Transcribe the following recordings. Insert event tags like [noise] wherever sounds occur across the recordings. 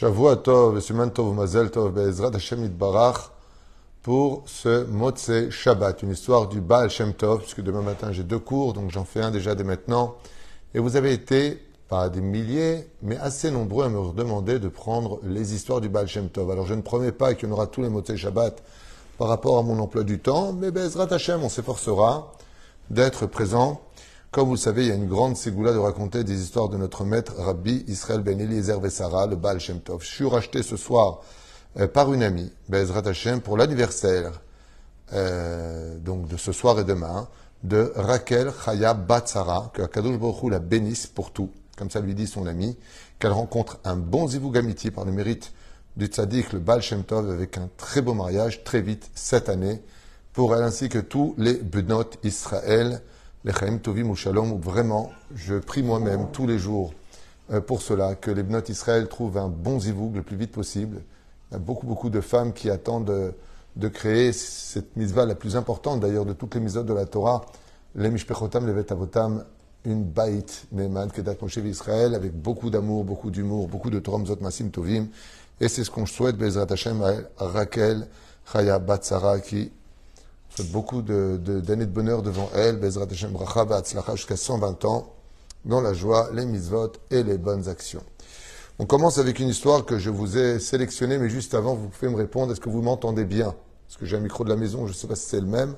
Shavua Tov, Siman Tov, Mazel Tov, Be'ezrat Hashem Itbarach, pour ce Motse Shabbat, une histoire du Baal Shem Tov, puisque demain matin j'ai deux cours, donc j'en fais un déjà dès maintenant. Et vous avez été, pas des milliers, mais assez nombreux à me demander de prendre les histoires du Baal Shem Tov. Alors je ne promets pas qu'il y en aura tous les Motse Shabbat par rapport à mon emploi du temps, mais Be'ezrat Hashem, on s'efforcera d'être présent. Comme vous le savez, il y a une grande ségoula de raconter des histoires de notre maître Rabbi Israël Ben Eliezer Vessara, le Baal Shem Tov. Je suis racheté ce soir euh, par une amie, Bezrat Hashem, pour l'anniversaire, euh, donc de ce soir et demain, de Raquel Chaya Batsara, que Kadosh Baruch la bénisse pour tout, comme ça lui dit son ami, qu'elle rencontre un bon zivug amitié par le mérite du tzaddik, le Baal Shem Tov, avec un très beau mariage, très vite, cette année, pour elle ainsi que tous les Benot Israël, les Chaim Tovim ou Shalom, vraiment, je prie moi-même tous les jours euh, pour cela, que les Benot Israël trouvent un bon zivoug le plus vite possible. Il y a beaucoup, beaucoup de femmes qui attendent de, créer cette mitzvah la plus importante d'ailleurs de toutes les mitzvahs de la Torah, les Mishpechotam, les Vetavotam, une baït Neman, Kedat Moshe Israël, avec beaucoup d'amour, beaucoup d'humour, beaucoup de Torah Mzot Masim Tovim. Et c'est ce qu'on souhaite, Bezrat Hashem, Raquel Chaya Batsara, qui souhaite beaucoup d'années de, bonheur devant elle, Bezrat Hashem Bracha jusqu'à 120 ans, dans la joie, les mitzvot et les bonnes actions. On commence avec une histoire que je vous ai sélectionnée, mais juste avant, vous pouvez me répondre, est-ce que vous m'entendez bien? Parce que j'ai un micro de la maison, je ne sais pas si c'est le même.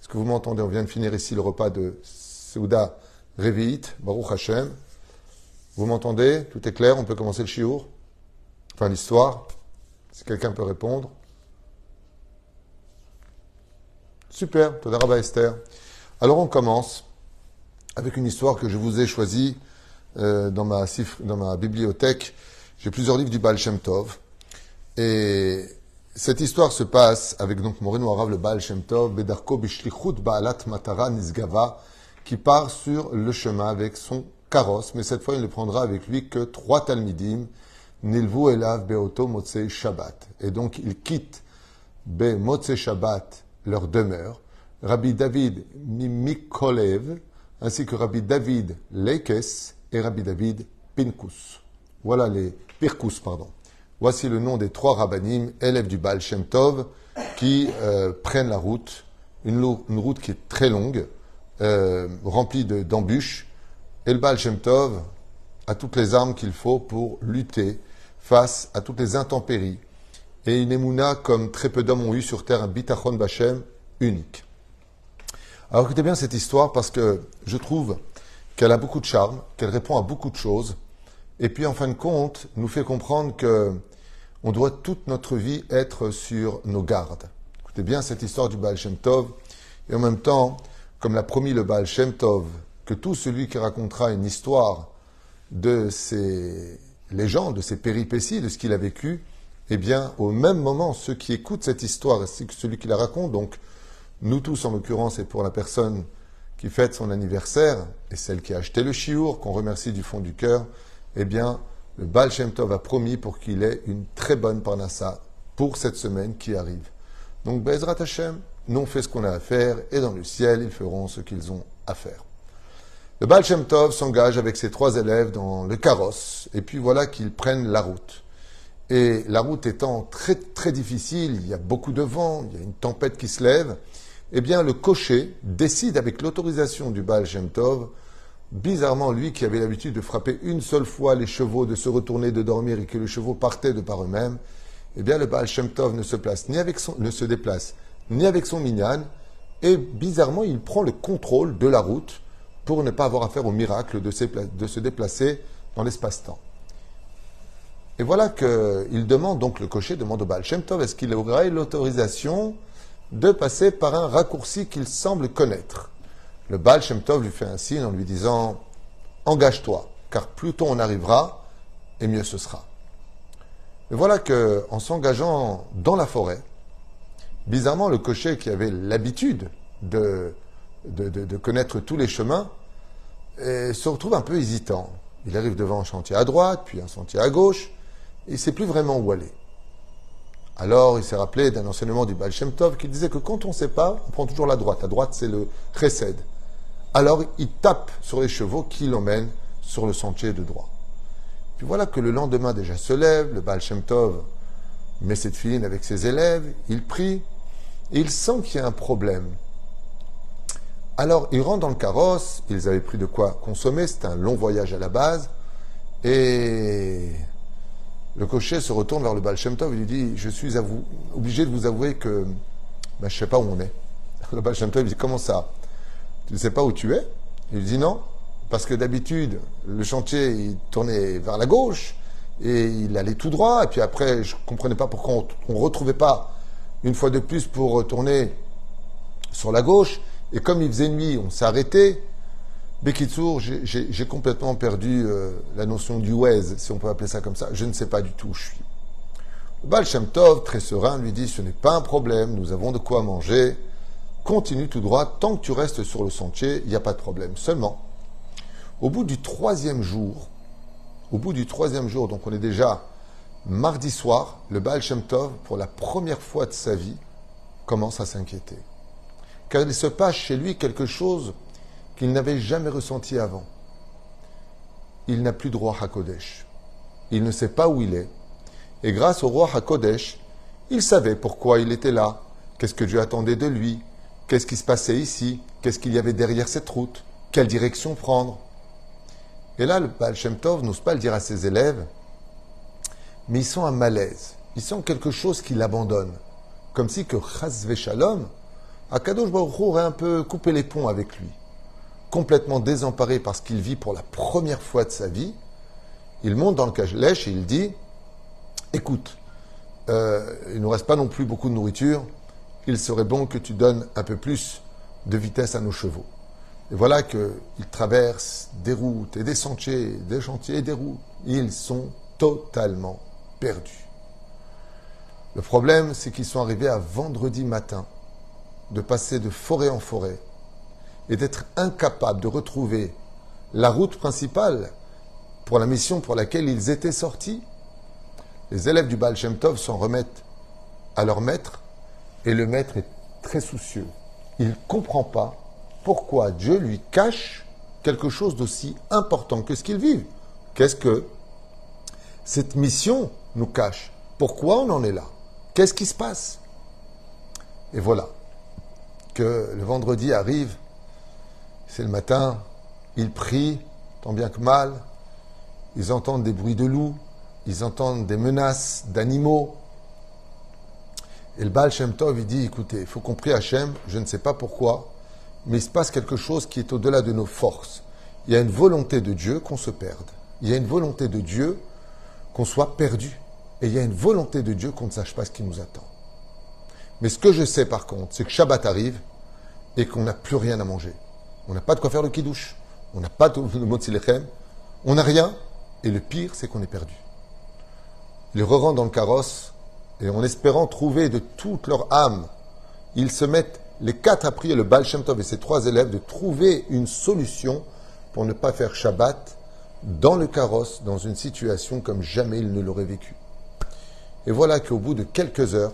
Est-ce que vous m'entendez? On vient de finir ici le repas de Seuda Revi'it, Baruch Hashem. Vous m'entendez? Tout est clair? On peut commencer le chiour Enfin, l'histoire? Si quelqu'un peut répondre. Super, Todaraba Esther. Alors on commence avec une histoire que je vous ai choisie euh, dans, ma, bibliothèque. J'ai plusieurs livres du Baal Shem Tov. Et cette histoire se passe avec donc Moreno Arav, le Baal Shem Tov, Bedarko Bishlichut Baalat Matara Nisgava, qui part sur le chemin avec son carrosse, mais cette fois il ne prendra avec lui que trois Talmidim, Nilvu Elav Beoto Motse Shabbat. Et donc il quitte Be Motse Shabbat leur demeure. Rabbi David Mimikolev, ainsi que Rabbi David Leikes et Rabbi David Pinkus. Voilà les Pirkus, pardon. Voici le nom des trois rabbinim, élèves du Baal Shem Tov, qui euh, prennent la route, une, route qui est très longue, euh, remplie d'embûches. et le Baal Shem Tov a toutes les armes qu'il faut pour lutter face à toutes les intempéries. Et une émouna comme très peu d'hommes ont eu sur terre, un bitachon bachem unique. Alors écoutez bien cette histoire parce que je trouve qu'elle a beaucoup de charme, qu'elle répond à beaucoup de choses, et puis en fin de compte nous fait comprendre que on doit toute notre vie être sur nos gardes. Écoutez bien cette histoire du Baal Shem Tov, et en même temps, comme l'a promis le Baal Shem Tov, que tout celui qui racontera une histoire de ses légendes, de ses péripéties, de ce qu'il a vécu, eh bien, au même moment, ceux qui écoutent cette histoire, ainsi que celui qui la raconte, donc nous tous en l'occurrence, et pour la personne qui fête son anniversaire, et celle qui a acheté le chiour, qu'on remercie du fond du cœur, eh bien, le Baal Shem Tov a promis pour qu'il ait une très bonne parnassa pour cette semaine qui arrive. Donc, Bezrat Hashem, nous on fait ce qu'on a à faire, et dans le ciel, ils feront ce qu'ils ont à faire. Le Baal Shem Tov s'engage avec ses trois élèves dans le carrosse, et puis voilà qu'ils prennent la route. Et la route étant très très difficile, il y a beaucoup de vent, il y a une tempête qui se lève, eh bien le cocher décide avec l'autorisation du Baal Shem Tov, bizarrement lui qui avait l'habitude de frapper une seule fois les chevaux, de se retourner, de dormir et que les chevaux partaient de par eux-mêmes, eh bien le Baal Shem Tov ne se place ni ne se déplace ni avec son minyan, et bizarrement il prend le contrôle de la route pour ne pas avoir affaire au miracle de se, de se déplacer dans l'espace-temps. Et voilà qu'il demande, donc le cocher demande au Baal Shem Tov, est-ce qu'il aurait l'autorisation de passer par un raccourci qu'il semble connaître? Le Baal Shem Tov lui fait un signe en lui disant, engage-toi, car plus tôt on arrivera, et mieux ce sera. Et voilà que, en s'engageant dans la forêt, bizarrement, le cocher qui avait l'habitude de, de, connaître tous les chemins se retrouve un peu hésitant. Il arrive devant un chantier à droite, puis un sentier à gauche, il ne sait plus vraiment où aller. Alors, il s'est rappelé d'un enseignement du Baal qui disait que quand on ne sait pas, on prend toujours la droite. La droite, c'est le chesed. Alors, il tape sur les chevaux qui l'emmènent sur le sentier de droit. Puis voilà que le lendemain déjà se lève, le Baal met cette filine avec ses élèves, il prie, et il sent qu'il y a un problème. Alors il rentre dans le carrosse, ils avaient pris de quoi consommer, c'était un long voyage à la base, et le cocher se retourne vers le Baal et lui dit Je suis obligé de vous avouer que ben, je ne sais pas où on est. [laughs] Le Baal lui dit Comment ça? Tu ne sais pas où tu es? Il lui dit Non, parce que d'habitude, le chantier tournait vers la gauche et il allait tout droit, et puis après, je ne comprenais pas pourquoi on ne retrouvait pas une fois de plus pour tourner sur la gauche. Et comme il faisait nuit, on s'est arrêté. Bekitsour, j'ai complètement perdu euh, la notion du Wez, si on peut appeler ça comme ça. Je ne sais pas du tout où je suis. Le Baal Shem Tov, très serein, lui dit Ce n'est pas un problème, nous avons de quoi manger. Continue tout droit, tant que tu restes sur le sentier, il n'y a pas de problème. Seulement, au bout du troisième jour, au bout du troisième jour, donc on est déjà mardi soir, le Baal Shem Tov, pour la première fois de sa vie, commence à s'inquiéter. Car il se passe chez lui quelque chose qu'il n'avait jamais ressenti avant. Il n'a plus de roi Hakodesh. Il ne sait pas où il est. Et grâce au roi Hakodesh, il savait pourquoi il était là, qu'est-ce que Dieu attendait de lui, qu'est-ce qui se passait ici, qu'est-ce qu'il y avait derrière cette route, quelle direction prendre? Et là, le Baal Shem Tov n'ose pas le dire à ses élèves, mais ils sont à malaise. Ils sont quelque chose qui l'abandonne. Comme si que Chazve Shalom, Akadosh Baruch aurait un peu coupé les ponts avec lui complètement désemparé parce qu'il vit pour la première fois de sa vie, il monte dans le cage-lèche et il dit Écoute, euh, il ne nous reste pas non plus beaucoup de nourriture, il serait bon que tu donnes un peu plus de vitesse à nos chevaux. Et voilà qu'ils traversent des routes et des sentiers, des chantiers et des routes. Ils sont totalement perdus. Le problème, c'est qu'ils sont arrivés à vendredi matin de passer de forêt en forêt et d'être incapable de retrouver la route principale pour la mission pour laquelle ils étaient sortis, les élèves du Baal Shem Tov s'en remettent à leur maître et le maître est très soucieux. Il ne comprend pas pourquoi Dieu lui cache quelque chose d'aussi important que ce qu'ils vivent. Qu'est-ce que cette mission nous cache? Pourquoi on en est là? Qu'est-ce qui se passe? Et voilà que le vendredi arrive c'est le matin, ils prient, tant bien que mal, ils entendent des bruits de loups, ils entendent des menaces d'animaux. Et le Baal Shem Tov, il dit, écoutez, il faut qu'on prie Hachem, je ne sais pas pourquoi, mais il se passe quelque chose qui est au-delà de nos forces. Il y a une volonté de Dieu qu'on se perde. Il y a une volonté de Dieu qu'on soit perdu. Et il y a une volonté de Dieu qu'on ne sache pas ce qui nous attend. Mais ce que je sais par contre, c'est que Shabbat arrive et qu'on n'a plus rien à manger. On n'a pas de quoi faire le kidouche. On n'a pas de motzilechem. On n'a rien. Et le pire, c'est qu'on est perdu. Ils re dans le carrosse et en espérant trouver de toute leur âme, ils se mettent les quatre à prier le Baal Shem Tov et ses trois élèves de trouver une solution pour ne pas faire Shabbat dans le carrosse, dans une situation comme jamais ils ne l'auraient vécu. Et voilà qu'au bout de quelques heures,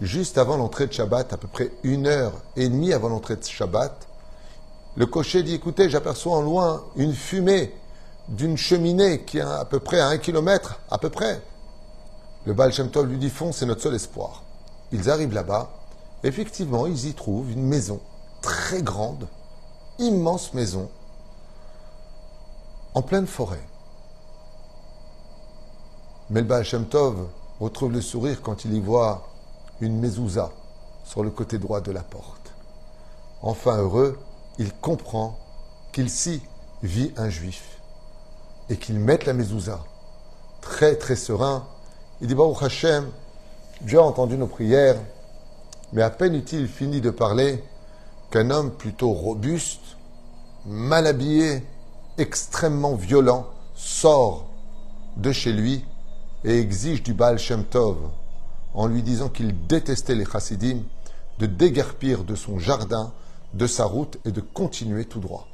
juste avant l'entrée de Shabbat, à peu près une heure et demie avant l'entrée de Shabbat, le cocher dit, écoutez, j'aperçois en loin une fumée d'une cheminée qui est à peu près à un kilomètre, à peu près. Le Baal lui dit, fond, c'est notre seul espoir. Ils arrivent là-bas. Effectivement, ils y trouvent une maison très grande, immense maison, en pleine forêt. Mais le Baal retrouve le sourire quand il y voit une mezouza sur le côté droit de la porte. Enfin heureux, il comprend qu'il s'y vit un juif et qu'il mette la mezouza. Très très serein, il dit Baruch Hashem, Dieu a entendu nos prières, mais à peine eut-il fini de parler qu'un homme plutôt robuste, mal habillé, extrêmement violent, sort de chez lui et exige du Baal Shem Tov, en lui disant qu'il détestait les chassidim, de déguerpir de son jardin de sa route et de continuer tout droit.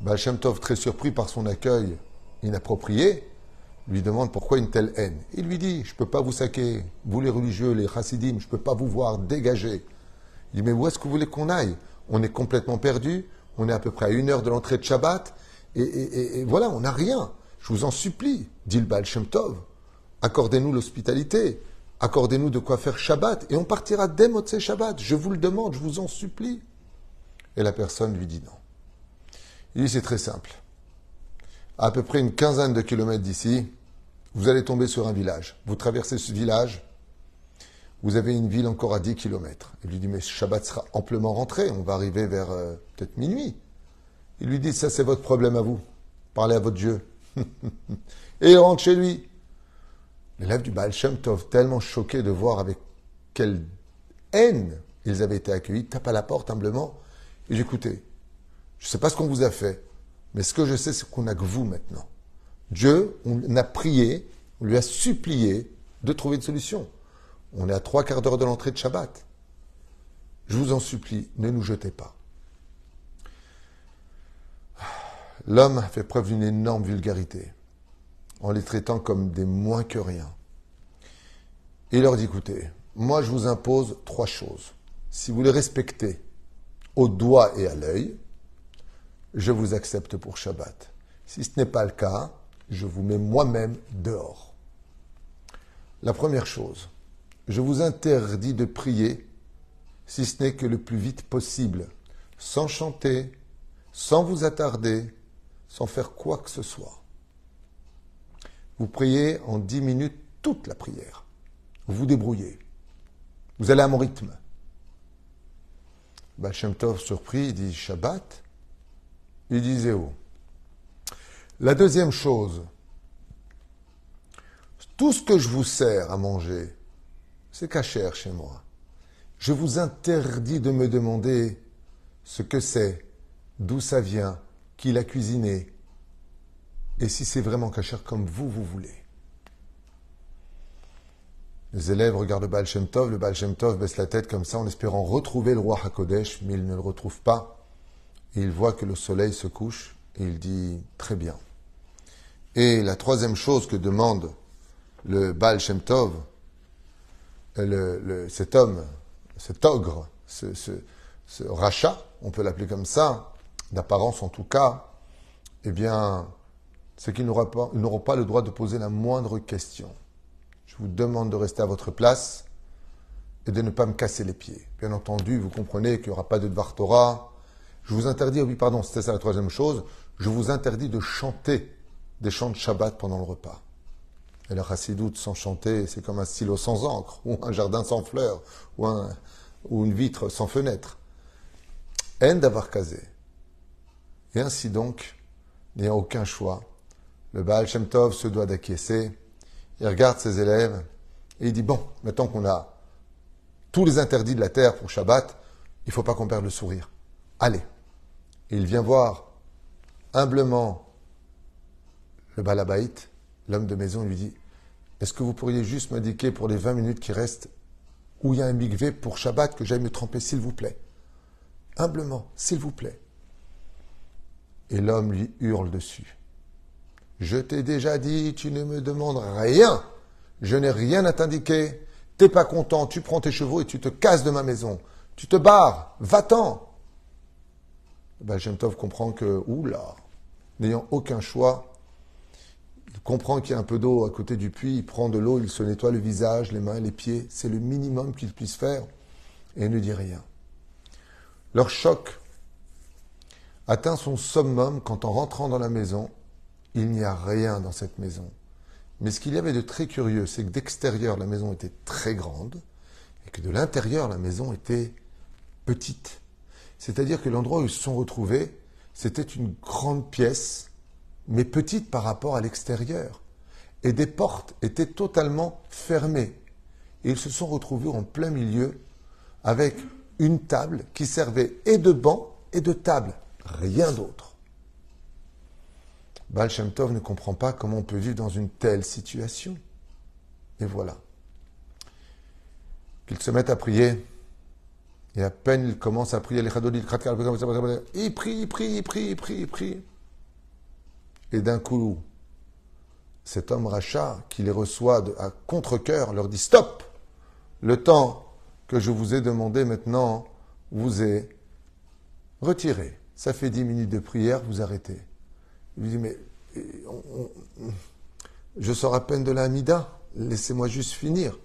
Baal très surpris par son accueil inapproprié, lui demande pourquoi une telle haine. Il lui dit, je ne peux pas vous saquer, vous les religieux, les chassidim, je ne peux pas vous voir dégager. Il dit, mais où est-ce que vous voulez qu'on aille? On est complètement perdu, on est à peu près à une heure de l'entrée de Shabbat, et, voilà, on n'a rien. Je vous en supplie, dit le Baal accordez-nous l'hospitalité, accordez-nous de quoi faire Shabbat, et on partira dès Motzei Shabbat. Je vous le demande, je vous en supplie. Et la personne lui dit non. Il dit c'est très simple. À, peu près une quinzaine de kilomètres d'ici, vous allez tomber sur un village. Vous traversez ce village, vous avez une ville encore à 10 kilomètres. Il lui dit, mais Shabbat sera amplement rentré, on va arriver vers euh, peut-être minuit. Il lui dit, ça c'est votre problème à vous, parlez à votre Dieu. [laughs] Et il rentre chez lui. L'élève du Baal Shem Tov, tellement choqué de voir avec quelle haine ils avaient été accueillis, tape à la porte humblement. Et dit, écoutez, je ne sais pas ce qu'on vous a fait, mais ce que je sais, c'est qu'on n'a que vous maintenant. Dieu, on a prié, on lui a supplié de trouver une solution. On est à trois quarts d'heure de l'entrée de Shabbat. Je vous en supplie, ne nous jetez pas. L'homme a fait preuve d'une énorme vulgarité en les traitant comme des moins que rien. il leur dit, écoutez, moi je vous impose trois choses. Si vous les respectez au doigt et à l'œil, je vous accepte pour Shabbat. Si ce n'est pas le cas, je vous mets moi-même dehors. La première chose, je vous interdis de prier si ce n'est que le plus vite possible, sans chanter, sans vous attarder, sans faire quoi que ce soit. Vous priez en dix minutes toute la prière. Vous vous débrouillez. Vous allez à mon rythme. Tov, surpris, il dit Shabbat. Il dit Zéo. La deuxième chose, tout ce que je vous sers à manger, c'est cachère chez moi. Je vous interdis de me demander ce que c'est, d'où ça vient, qui l'a cuisiné, et si c'est vraiment cachère comme vous, vous voulez. Les élèves regardent le Baal Shem Tov, le Baal Shem Tov baisse la tête comme ça en espérant retrouver le roi Hakodesh, mais il ne le retrouve pas. Il voit que le soleil se couche et il dit très bien. Et la troisième chose que demande le Baal Shem Tov, cet homme, cet ogre, ce, rachat, on peut l'appeler comme ça, d'apparence en tout cas, eh bien, c'est qu'ils n'auront pas le droit de poser la moindre question. Je vous demande de rester à votre place et de ne pas me casser les pieds. Bien entendu, vous comprenez qu'il n'y aura pas de Dvar Torah. Je vous interdis, oui, pardon, c'était ça la troisième chose, je vous interdis de chanter des chants de Shabbat pendant le repas. Et le chassidoute sans chanter, c'est comme un stylo sans encre, ou un jardin sans fleurs, ou, ou une vitre sans fenêtre. Haine d'avoir casé. Et ainsi donc, a aucun choix, le Baal Shem Tov se doit d'acquiescer. Il regarde ses élèves et il dit Bon, maintenant qu'on a tous les interdits de la terre pour Shabbat, il ne faut pas qu'on perde le sourire. Allez. Et il vient voir humblement le Balabaït l'homme de maison lui dit Est-ce que vous pourriez juste m'indiquer pour les 20 minutes qui restent où il y a un migvé pour Shabbat que j'aille me tremper, s'il vous plaît? Humblement, s'il vous plaît. Et l'homme lui hurle dessus. Je t'ai déjà dit, tu ne me demandes rien. Je n'ai rien à t'indiquer. T'es pas content, tu prends tes chevaux et tu te casses de ma maison. Tu te barres, va-t'en. Ben, Tov comprend que, oula, n'ayant aucun choix, il comprend qu'il y a un peu d'eau à côté du puits, il prend de l'eau, il se nettoie le visage, les mains, les pieds. C'est le minimum qu'il puisse faire et ne dit rien. Leur choc atteint son summum quand en rentrant dans la maison, il n'y a rien dans cette maison. Mais ce qu'il y avait de très curieux, c'est que d'extérieur, la maison était très grande et que de l'intérieur, la maison était petite. C'est-à-dire que l'endroit où ils se sont retrouvés, c'était une grande pièce mais petite par rapport à l'extérieur. Et des portes étaient totalement fermées. Et ils se sont retrouvés en plein milieu avec une table qui servait et de banc et de table, rien d'autre. Baal Tov ne comprend pas comment on peut vivre dans une telle situation. Et voilà. Qu'ils se mettent à prier. Et à peine ils commencent à prier, les il prie, il prie, il prie, il prie, il prie. Et d'un coup, cet homme rachat qui les reçoit à contre-coeur leur dit Stop Le temps que je vous ai demandé maintenant vous est retiré. Ça fait dix minutes de prière, vous arrêtez. Il lui dit Mais je sors à peine de la laissez-moi juste finir.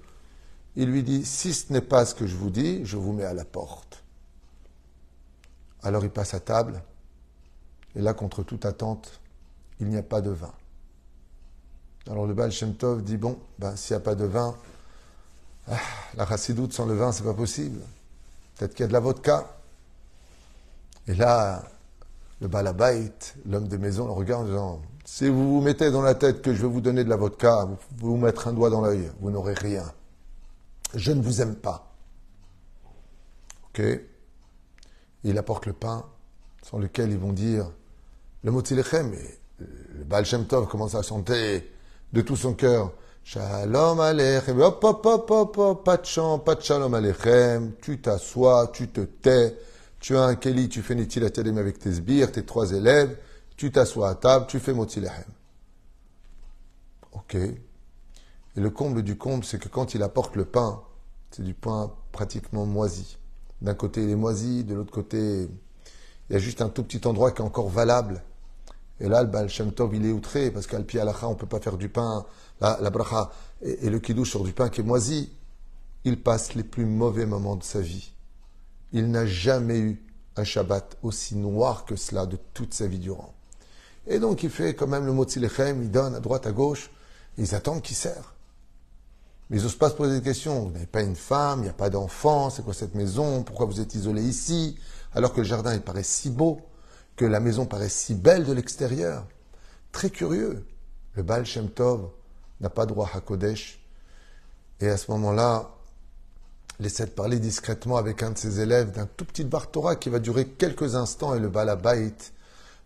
Il lui dit, si ce n'est pas ce que je vous dis, je vous mets à la porte. Alors il passe à table, et là, contre toute attente, il n'y a pas de vin. Alors le Baal Shem dit, bon, ben, s'il n'y a pas de vin, ah, la chassidoute sans le vin, c'est pas possible. Peut-être qu'il y a de la vodka. Et là, le Balabait, l'homme de maison, le regarde en disant Si vous vous mettez dans la tête que je vais vous donner de la vodka, vous vous mettre un doigt dans l'œil, vous n'aurez rien. Je ne vous aime pas. Ok Il apporte le pain, sans lequel ils vont dire le mot le Baal Shem Tov commence à chanter de tout son cœur Shalom Aleichem. Hop, hop, hop, hop, hop, pas de chant, pas de Shalom Aleichem. Tu t'assois, tu te tais. Tu as un Keli, tu fais Nitilat avec tes sbires, tes trois élèves. Tu t'assois à table, tu fais Motilechem. Ok. Et le comble du comble, c'est que quand il apporte le pain, c'est du pain pratiquement moisi. D'un côté, il est moisi, de l'autre côté, il y a juste un tout petit endroit qui est encore valable. Et là, le Shem Tov, il est outré, parce qu'à Alacha, on ne peut pas faire du pain la, bracha et, le kiddush sur du pain qui est moisi, il passe les plus mauvais moments de sa vie. Il n'a jamais eu un Shabbat aussi noir que cela de toute sa vie durant. Et donc il fait quand même le mot lechem, il donne à droite, à gauche, ils attendent qu'il sert. Mais ils n'osent pas se poser des questions. Vous n'avez pas une femme, il n'y a pas d'enfant, c'est quoi cette maison, pourquoi vous êtes isolé ici, alors que le jardin il paraît si beau, que la maison paraît si belle de l'extérieur. Très curieux. Le Baal Shem Tov, n'a pas droit à Kodesh. Et à ce moment-là, il essaie de parler discrètement avec un de ses élèves d'un tout petit bar Torah qui va durer quelques instants et le Balabait,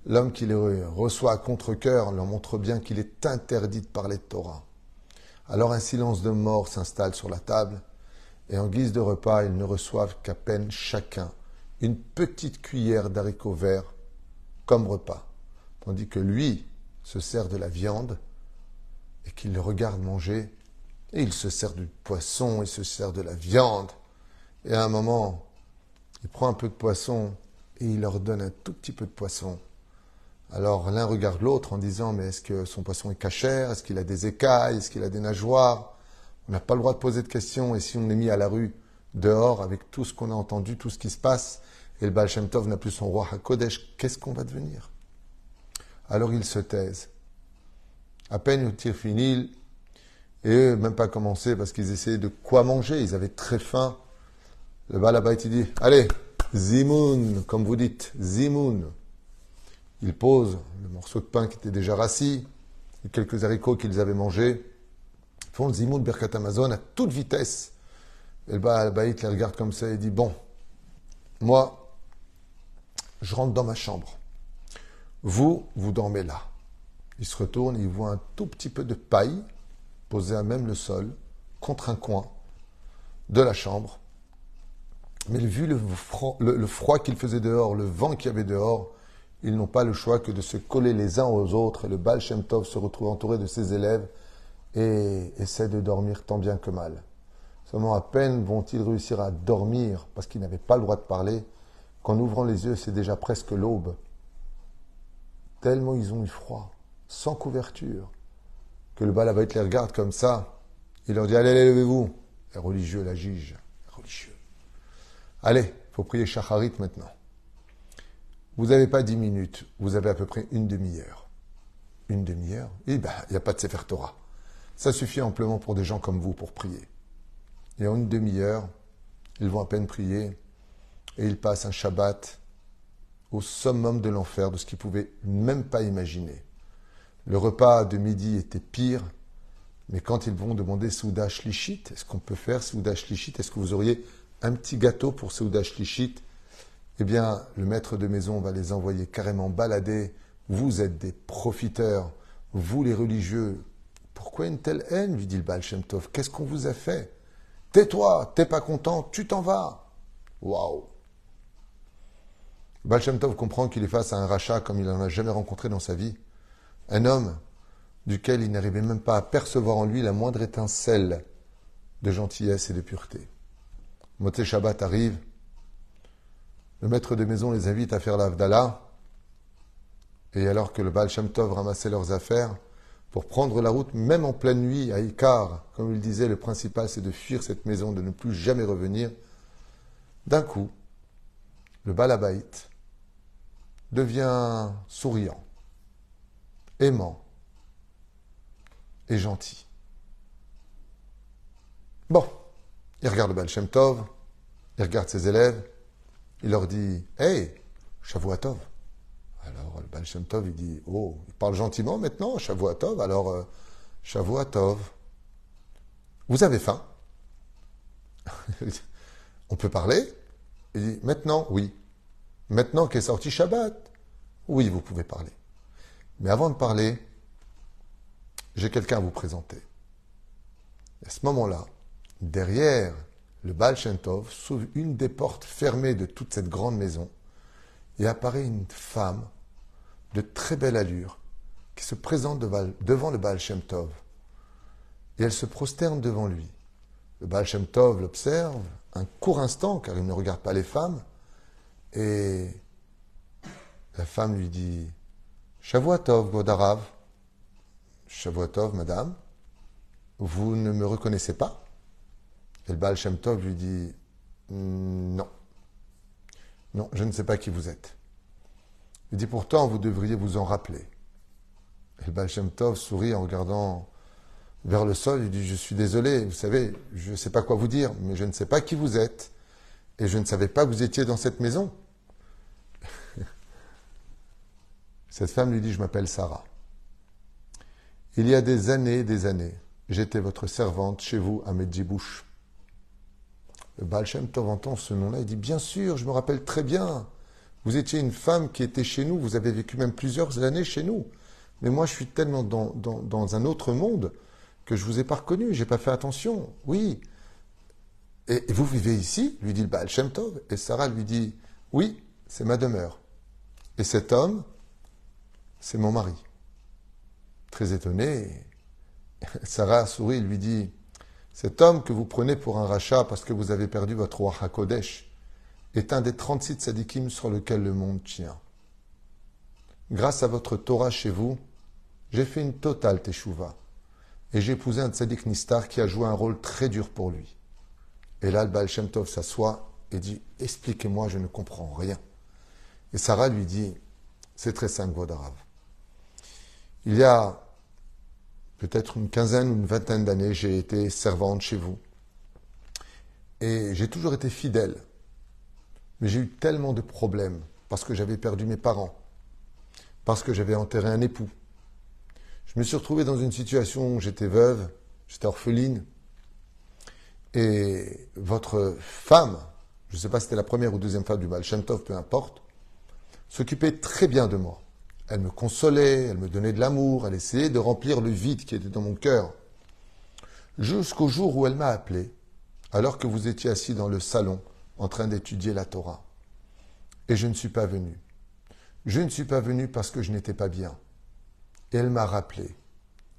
l'homme qui le reçoit à contre-coeur, leur montre bien qu'il est interdit de parler de Torah. Alors un silence de mort s'installe sur la table et en guise de repas, ils ne reçoivent qu'à peine chacun une petite cuillère d'haricots verts comme repas, tandis que lui se sert de la viande et qu'il le regarde manger. Et il se sert du poisson, il se sert de la viande. Et à un moment, il prend un peu de poisson et il leur donne un tout petit peu de poisson. Alors l'un regarde l'autre en disant Mais est-ce que son poisson est cachère Est-ce qu'il a des écailles? Est-ce qu'il a des nageoires? On n'a pas le droit de poser de questions. Et si on est mis à la rue, dehors, avec tout ce qu'on a entendu, tout ce qui se passe, et le Baal n'a plus son roi à Kodesh, qu'est-ce qu'on va devenir? Alors ils se taisent. À peine tir fini, et eux, même pas commencé parce qu'ils essayaient de quoi manger, ils avaient très faim. Le là-bas, il dit Allez, Zimoun, comme vous dites, Zimoun. Il pose le morceau de pain qui était déjà rassis, quelques haricots qu'ils avaient mangés. Ils font le Zimoun Berkat Amazon à toute vitesse. Et le Balabaït les regarde comme ça et dit Bon, moi, je rentre dans ma chambre. Vous, vous dormez là. Il se retourne, il voit un tout petit peu de paille posée à même le sol, contre un coin de la chambre. Mais vu le, froid, qu'il faisait dehors, le vent qu'il y avait dehors, ils n'ont pas le choix que de se coller les uns aux autres. Et le Baal Shem Tov se retrouve entouré de ses élèves et essaie de dormir tant bien que mal. Seulement à peine vont-ils réussir à dormir parce qu'ils n'avaient pas le droit de parler qu'en ouvrant les yeux, c'est déjà presque l'aube. Tellement ils ont eu froid sans couverture, que le Balavait les regarde comme ça, il leur dit Allez, levez-vous. Les religieux la jugent. religieux. Allez, il faut prier Shacharit maintenant. Vous n'avez pas dix minutes, vous avez à peu près une demi-heure. Une demi-heure Eh bien, il n'y a pas de Sefer Torah. Ça suffit amplement pour des gens comme vous pour prier. Et en une demi-heure, ils vont à peine prier et ils passent un Shabbat au summum de l'enfer, de ce qu'ils pouvaient même pas imaginer. Le repas de midi était pire, mais quand ils vont demander Souda Shlichit, est-ce qu'on peut faire Souda Shlichit Est-ce que vous auriez un petit gâteau pour Souda Shlichit Eh bien, le maître de maison va les envoyer carrément balader. Vous êtes des profiteurs, vous les religieux. Pourquoi une telle haine? lui dit le Baal. Qu'est-ce qu'on vous a fait? Tais-toi, t'es pas content, tu t'en vas. Waouh Baal comprend qu'il est face à un rachat comme il n'en a jamais rencontré dans sa vie. Un homme duquel il n'arrivait même pas à percevoir en lui la moindre étincelle de gentillesse et de pureté. Moté Shabbat arrive, le maître de maison les invite à faire l'Avdallah, Et alors que le Baal Shem Tov ramassait leurs affaires, pour prendre la route, même en pleine nuit, à Icar, comme il disait, le principal c'est de fuir cette maison, de ne plus jamais revenir. D'un coup, le Balabait devient souriant, aimant et gentil. Bon, il regarde le Baal Tov, il regarde ses élèves, il leur dit Hey, Shavuatov. Alors le Baal Tov, il dit Oh, il parle gentiment maintenant, Shavuatov. Alors, euh, vous avez faim [laughs] On peut parler? Il dit Maintenant, oui. Maintenant qu'est sorti Shabbat, oui, vous pouvez parler. Mais avant de parler, j'ai quelqu'un à vous présenter. à ce moment-là, derrière le Baal Shem Tov s'ouvre une des portes fermées de toute cette grande maison et apparaît une femme de très belle allure qui se présente devant le Baal Shem Tov. Et elle se prosterne devant lui. Le Baal Shem Tov l'observe un court instant, car il ne regarde pas les femmes, et la femme lui dit Shavuatov, Godarav. Shavuatov, madame, vous ne me reconnaissez pas? Et le Baal Shem Tov lui dit Non. Non, je ne sais pas qui vous êtes. Il dit Pourtant, vous devriez vous en rappeler. Et le Baal Shem Tov sourit en regardant vers le sol. Il dit Je suis désolé, vous savez, je ne sais pas quoi vous dire, mais je ne sais pas qui vous êtes. Et je ne savais pas que vous étiez dans cette maison. Cette femme lui dit Je m'appelle Sarah. Il y a des années des années, j'étais votre servante chez vous à Medjibouche. Le Baal Shem Tov entend ce nom-là, il dit Bien sûr, je me rappelle très bien. Vous étiez une femme qui était chez nous, vous avez vécu même plusieurs années chez nous. Mais moi, je suis tellement dans, un autre monde que je ne vous ai pas reconnu, j'ai pas fait attention. Oui. Et, vous vivez ici lui dit le Baal Shem Tov. Et Sarah lui dit Oui, c'est ma demeure. Et cet homme, c'est mon mari. Très étonné, [laughs] Sarah sourit et lui dit cet homme que vous prenez pour un rachat parce que vous avez perdu votre roi est un des 36 sadikim sur lequel le monde tient. Grâce à votre Torah chez vous, j'ai fait une totale teshuva et j'ai épousé un tzadik Nistar qui a joué un rôle très dur pour lui. Et là, le Baal s'assoit et dit Expliquez-moi, je ne comprends rien. Et Sarah lui dit C'est très simple, Vodarav. Il y a peut-être une quinzaine ou une vingtaine d'années, j'ai été servante chez vous. Et j'ai toujours été fidèle. Mais j'ai eu tellement de problèmes parce que j'avais perdu mes parents, parce que j'avais enterré un époux. Je me suis retrouvé dans une situation où j'étais veuve, j'étais orpheline. Et votre femme, je ne sais pas si c'était la première ou deuxième femme du Baal peu importe, s'occupait très bien de moi. Elle me consolait, elle me donnait de l'amour, elle essayait de remplir le vide qui était dans mon cœur. Jusqu'au jour où elle m'a appelé, alors que vous étiez assis dans le salon en train d'étudier la Torah. Et je ne suis pas venu. Je ne suis pas venu parce que je n'étais pas bien. Et elle m'a rappelé.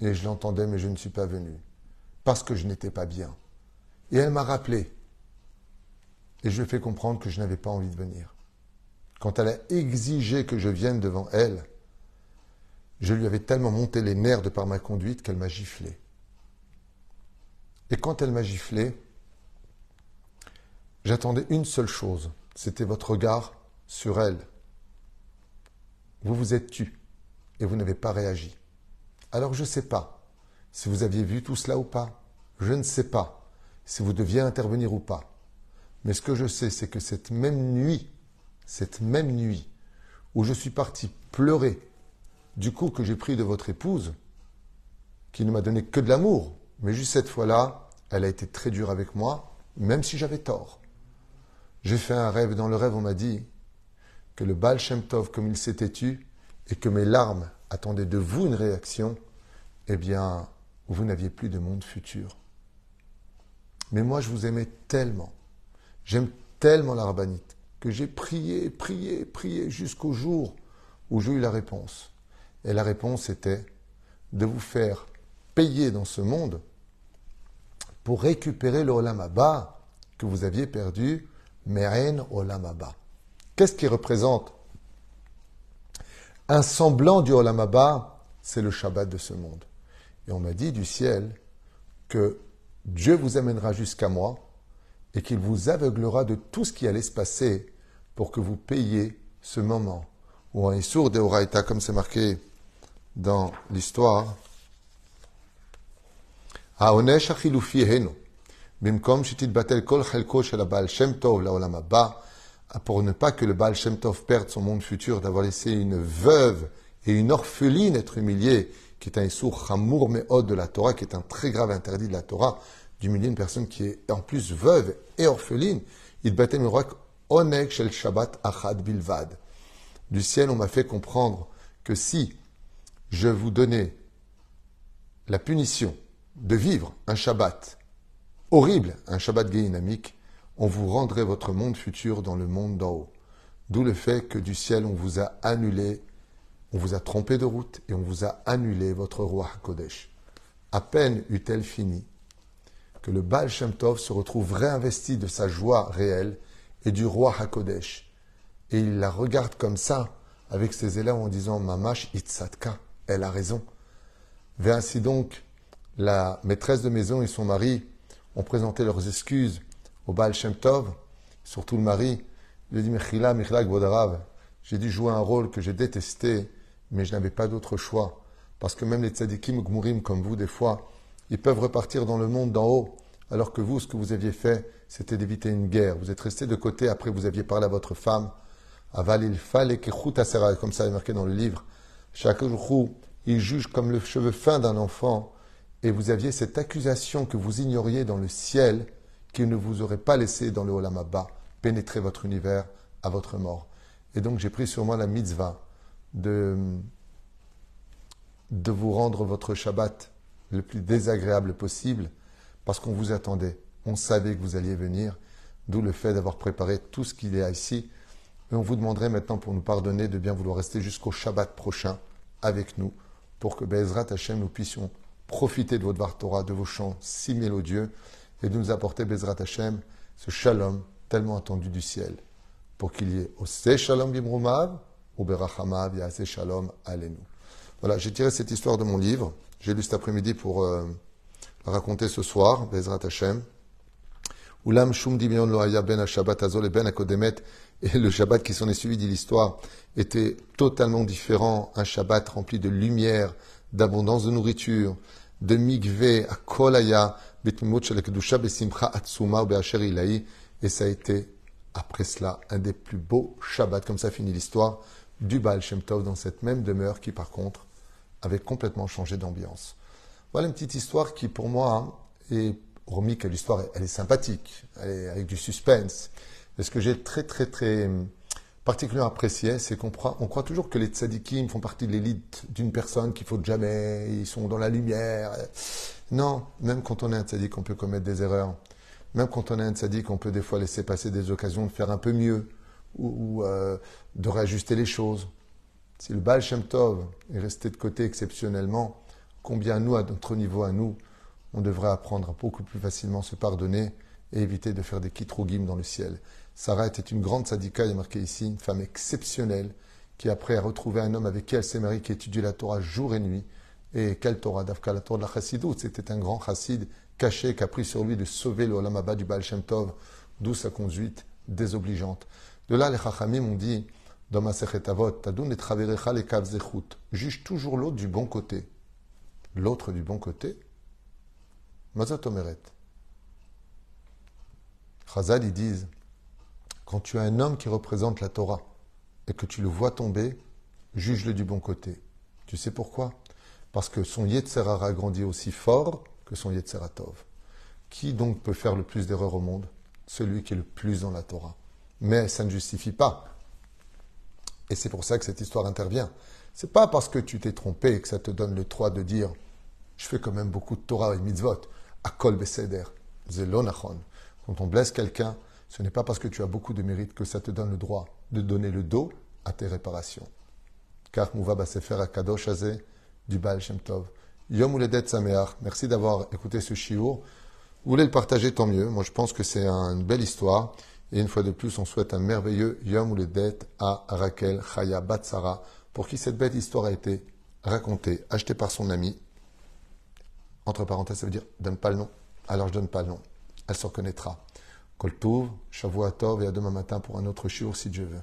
Et je l'entendais, mais je ne suis pas venu. Parce que je n'étais pas bien. Et elle m'a rappelé. Et je lui ai fait comprendre que je n'avais pas envie de venir. Quand elle a exigé que je vienne devant elle, je lui avais tellement monté les nerfs de par ma conduite qu'elle m'a giflé. Et quand elle m'a giflé, j'attendais une seule chose, c'était votre regard sur elle. Vous vous êtes tu et vous n'avez pas réagi. Alors je ne sais pas si vous aviez vu tout cela ou pas. Je ne sais pas si vous deviez intervenir ou pas. Mais ce que je sais, c'est que cette même nuit, cette même nuit où je suis parti pleurer du coup que j'ai pris de votre épouse, qui ne m'a donné que de l'amour, mais juste cette fois-là, elle a été très dure avec moi, même si j'avais tort. J'ai fait un rêve, dans le rêve on m'a dit que le Baal Shem Tov, comme il s'était tu, et que mes larmes attendaient de vous une réaction, eh bien, vous n'aviez plus de monde futur. Mais moi, je vous aimais tellement, j'aime tellement la que j'ai prié, prié, prié jusqu'au jour où j'ai eu la réponse. Et la réponse était de vous faire payer dans ce monde pour récupérer le Olamaba que vous aviez perdu, Meren Olamaba. Qu'est-ce qui représente Un semblant du Olamaba, c'est le Shabbat de ce monde. Et on m'a dit du ciel que Dieu vous amènera jusqu'à moi et qu'il vous aveuglera de tout ce qui allait se passer pour que vous payiez ce moment. Ou un sourd de Horaïta, comme c'est marqué dans l'histoire. העונש החילופי הנו, במקום שתתבטל כל חלקו של הבעל שם טוב לעולם הבא, pour ne pas que le Baal Shem Tov perde son monde futur, d'avoir laissé une veuve et une orpheline être humiliées, qui est un sourd Hamour Me'od de la Torah, qui est un très grave interdit de la Torah, d'humilier une personne qui est en plus veuve et orpheline. Il battait le Onek Shel Shabbat Achad Bilvad. Du ciel, on m'a fait comprendre que si je vous donnais la punition de vivre un Shabbat horrible, un Shabbat dynamique, on vous rendrait votre monde futur dans le monde d'en haut. D'où le fait que du ciel, on vous a annulé, on vous a trompé de route et on vous a annulé votre roi Kodesh. À peine eut-elle fini que le Baal Shem Tov se retrouve réinvesti de sa joie réelle et du roi Hakodesh. Et il la regarde comme ça, avec ses élèves, en disant Mamash Itzatka, elle a raison. Vers ainsi donc, la maîtresse de maison et son mari ont présenté leurs excuses au Baal Shem Tov, surtout le mari. Il a dit Mechila, Mechila Gvodarav. J'ai dû jouer un rôle que j'ai détesté, mais je n'avais pas d'autre choix. Parce que même les tzadikim gmurim comme vous, des fois, ils peuvent repartir dans le monde d'en haut, alors que vous, ce que vous aviez fait, c'était d'éviter une guerre. Vous êtes resté de côté, après vous aviez parlé à votre femme. Aval il fallait que comme ça est marqué dans le livre. Chaque jour, il juge comme le cheveu fin d'un enfant. Et vous aviez cette accusation que vous ignoriez dans le ciel, qu'il ne vous aurait pas laissé dans le Olamaba pénétrer votre univers à votre mort. Et donc j'ai pris sur moi la mitzvah de, de vous rendre votre Shabbat le plus désagréable possible parce qu'on vous attendait. On savait que vous alliez venir, d'où le fait d'avoir préparé tout ce qu'il y a ici. Et on vous demanderait maintenant pour nous pardonner de bien vouloir rester jusqu'au Shabbat prochain avec nous pour que Bezrat Hashem nous puissions profiter de votre Vartora, de vos chants si mélodieux et de nous apporter Bezrat Hashem ce shalom tellement attendu du ciel pour qu'il y ait au shalom bimrumav ou berachamav yase shalom alenu. Voilà, j'ai tiré cette histoire de mon livre. J'ai lu cet après-midi pour euh, la raconter ce soir, Bezrat Hashem. Ulam shum lo ben Shabbat azol ben akodemet. Et le Shabbat qui s'en est suivi, dit l'histoire, était totalement différent. Un Shabbat rempli de lumière, d'abondance de nourriture, de migvé, à kolaya, Et ça a été, après cela, un des plus beaux Shabbats, comme ça finit l'histoire, du Baal Shem Tov dans cette même demeure qui, par contre, avait complètement changé d'ambiance. Voilà une petite histoire qui, pour moi, est, remis que l'histoire, elle est sympathique, elle est avec du suspense. Et ce que j'ai très, très, très particulièrement apprécié, c'est qu'on croit, on croit toujours que les tzadikim font partie de l'élite d'une personne qu'il faut jamais, ils sont dans la lumière. Non, même quand on est un tzadik, on peut commettre des erreurs. Même quand on est un tzadik, on peut des fois laisser passer des occasions de faire un peu mieux ou, euh, de réajuster les choses. Si le Baal Shem Tov est resté de côté exceptionnellement, combien nous, à notre niveau à nous, on devrait apprendre à beaucoup plus facilement se pardonner et éviter de faire des kitrogim dans le ciel. Sarah était une grande sadika, il est marqué ici, une femme exceptionnelle, qui après a retrouvé un homme avec qui elle s'est mariée, qui étudiait la Torah jour et nuit. Et quelle Torah? Dafka, la Torah de la Chassidut. C'était un grand chassid caché qui a pris sur lui de sauver le Olamaba du Baal Shem Tov, d'où sa conduite désobligeante. De là, les Chachamim ont dit, dans ma Avot, Traverecha les juge toujours l'autre du bon côté. L'autre du bon côté? Mazat Omeret. Chazal, ils disent, quand tu as un homme qui représente la Torah et que tu le vois tomber, juge-le du bon côté. Tu sais pourquoi? Parce que son Yetzerara grandit aussi fort que son Yetzeratov. Qui donc peut faire le plus d'erreurs au monde? Celui qui est le plus dans la Torah. Mais ça ne justifie pas. Et c'est pour ça que cette histoire intervient. C'est pas parce que tu t'es trompé que ça te donne le droit de dire je fais quand même beaucoup de Torah et mitzvot. Akol beseder. Zelonachon. Quand on blesse quelqu'un, ce n'est pas parce que tu as beaucoup de mérite que ça te donne le droit de donner le dos à tes réparations. Car Mouva Sefer Akadosh Azeh du Baal Shem Tov. Yom Uledet Sameach, merci d'avoir écouté ce shiur. Vous voulez le partager, tant mieux. Moi, je pense que c'est une belle histoire. Et une fois de plus, on souhaite un merveilleux Yom Uledet à Raquel Chaya Batsara pour qui cette belle histoire a été racontée, achetée par son ami. Entre parenthèses, ça veut dire donne pas le nom. Alors je donne pas le nom. Elle s'en reconnaîtra. Koltouv, Tov et à demain matin pour un autre jour si Dieu veut.